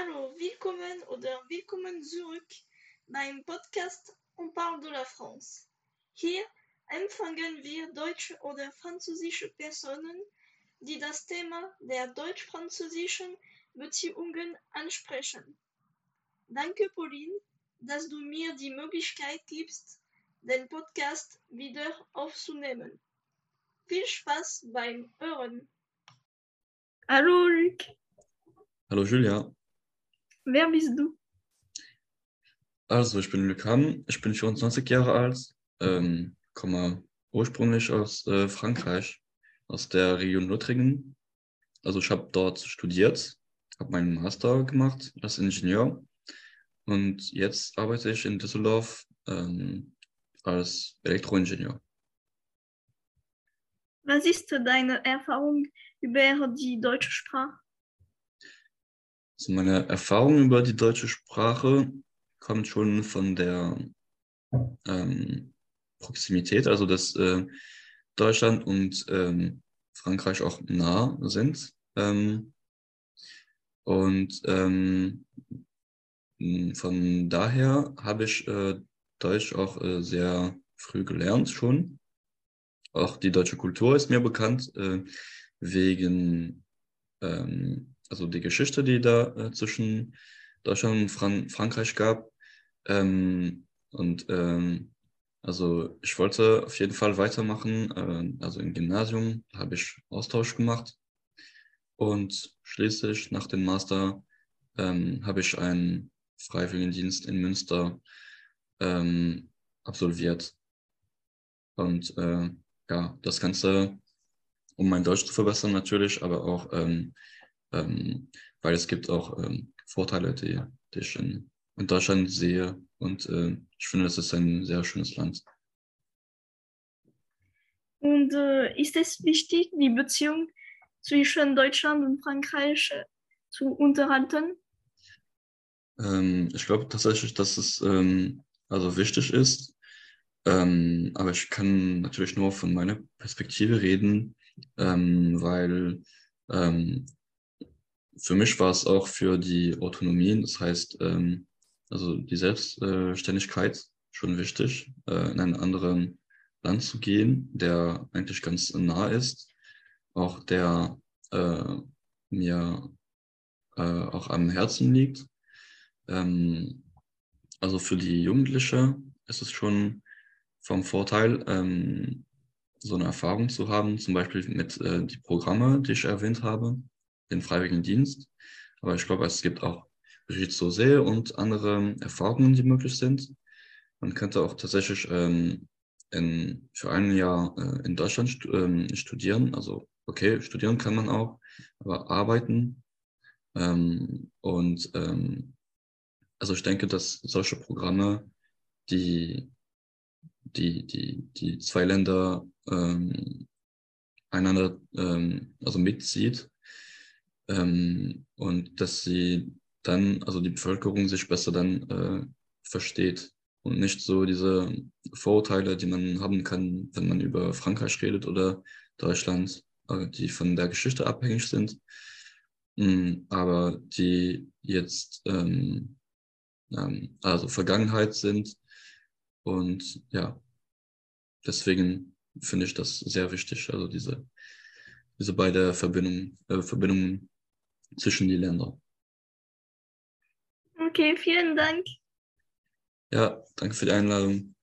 Hallo, willkommen oder willkommen zurück beim Podcast On parle de la France. Hier empfangen wir deutsche oder französische Personen, die das Thema der deutsch-französischen Beziehungen ansprechen. Danke, Pauline, dass du mir die Möglichkeit gibst, den Podcast wieder aufzunehmen. Viel Spaß beim Hören. Hallo, Luc. Hallo, Julia wer bist du? Also, ich bin Luc Hamm, ich bin 24 Jahre alt, ähm, komme ursprünglich aus äh, Frankreich, aus der Region Lothringen. Also, ich habe dort studiert, habe meinen Master gemacht als Ingenieur und jetzt arbeite ich in Düsseldorf ähm, als Elektroingenieur. Was ist deine Erfahrung über die deutsche Sprache? Also meine Erfahrung über die deutsche Sprache kommt schon von der ähm, Proximität, also dass äh, Deutschland und ähm, Frankreich auch nah sind. Ähm, und ähm, von daher habe ich äh, Deutsch auch äh, sehr früh gelernt schon. Auch die deutsche Kultur ist mir bekannt, äh, wegen ähm, also die Geschichte, die da äh, zwischen Deutschland und Fran Frankreich gab. Ähm, und ähm, also ich wollte auf jeden Fall weitermachen. Äh, also im Gymnasium habe ich Austausch gemacht. Und schließlich nach dem Master ähm, habe ich einen Freiwilligendienst in Münster ähm, absolviert. Und äh, ja, das Ganze, um mein Deutsch zu verbessern natürlich, aber auch ähm, weil es gibt auch ähm, Vorteile, die, die ich in, in Deutschland sehe. Und äh, ich finde, das ist ein sehr schönes Land. Und äh, ist es wichtig, die Beziehung zwischen Deutschland und Frankreich äh, zu unterhalten? Ähm, ich glaube tatsächlich, dass es ähm, also wichtig ist. Ähm, aber ich kann natürlich nur von meiner Perspektive reden, ähm, weil für mich war es auch für die Autonomie, das heißt, ähm, also die Selbstständigkeit schon wichtig, äh, in ein anderes Land zu gehen, der eigentlich ganz nah ist, auch der äh, mir äh, auch am Herzen liegt. Ähm, also für die Jugendliche ist es schon vom Vorteil, ähm, so eine Erfahrung zu haben, zum Beispiel mit äh, die Programme, die ich erwähnt habe, den Freiwilligendienst. Aber ich glaube, es gibt auch Rhizosee und andere Erfahrungen, die möglich sind. Man könnte auch tatsächlich ähm, in, für ein Jahr äh, in Deutschland stu ähm, studieren. Also, okay, studieren kann man auch, aber arbeiten. Ähm, und ähm, also ich denke, dass solche Programme, die die, die, die zwei Länder ähm, einander ähm, also mitzieht ähm, und dass sie dann, also die Bevölkerung sich besser dann äh, versteht und nicht so diese Vorurteile, die man haben kann, wenn man über Frankreich redet oder Deutschland, äh, die von der Geschichte abhängig sind, mh, aber die jetzt ähm, ähm, also Vergangenheit sind und ja, deswegen finde ich das sehr wichtig, also diese, diese beide Verbindungen, äh, Verbindungen zwischen die Länder. Okay, vielen Dank. Ja, danke für die Einladung.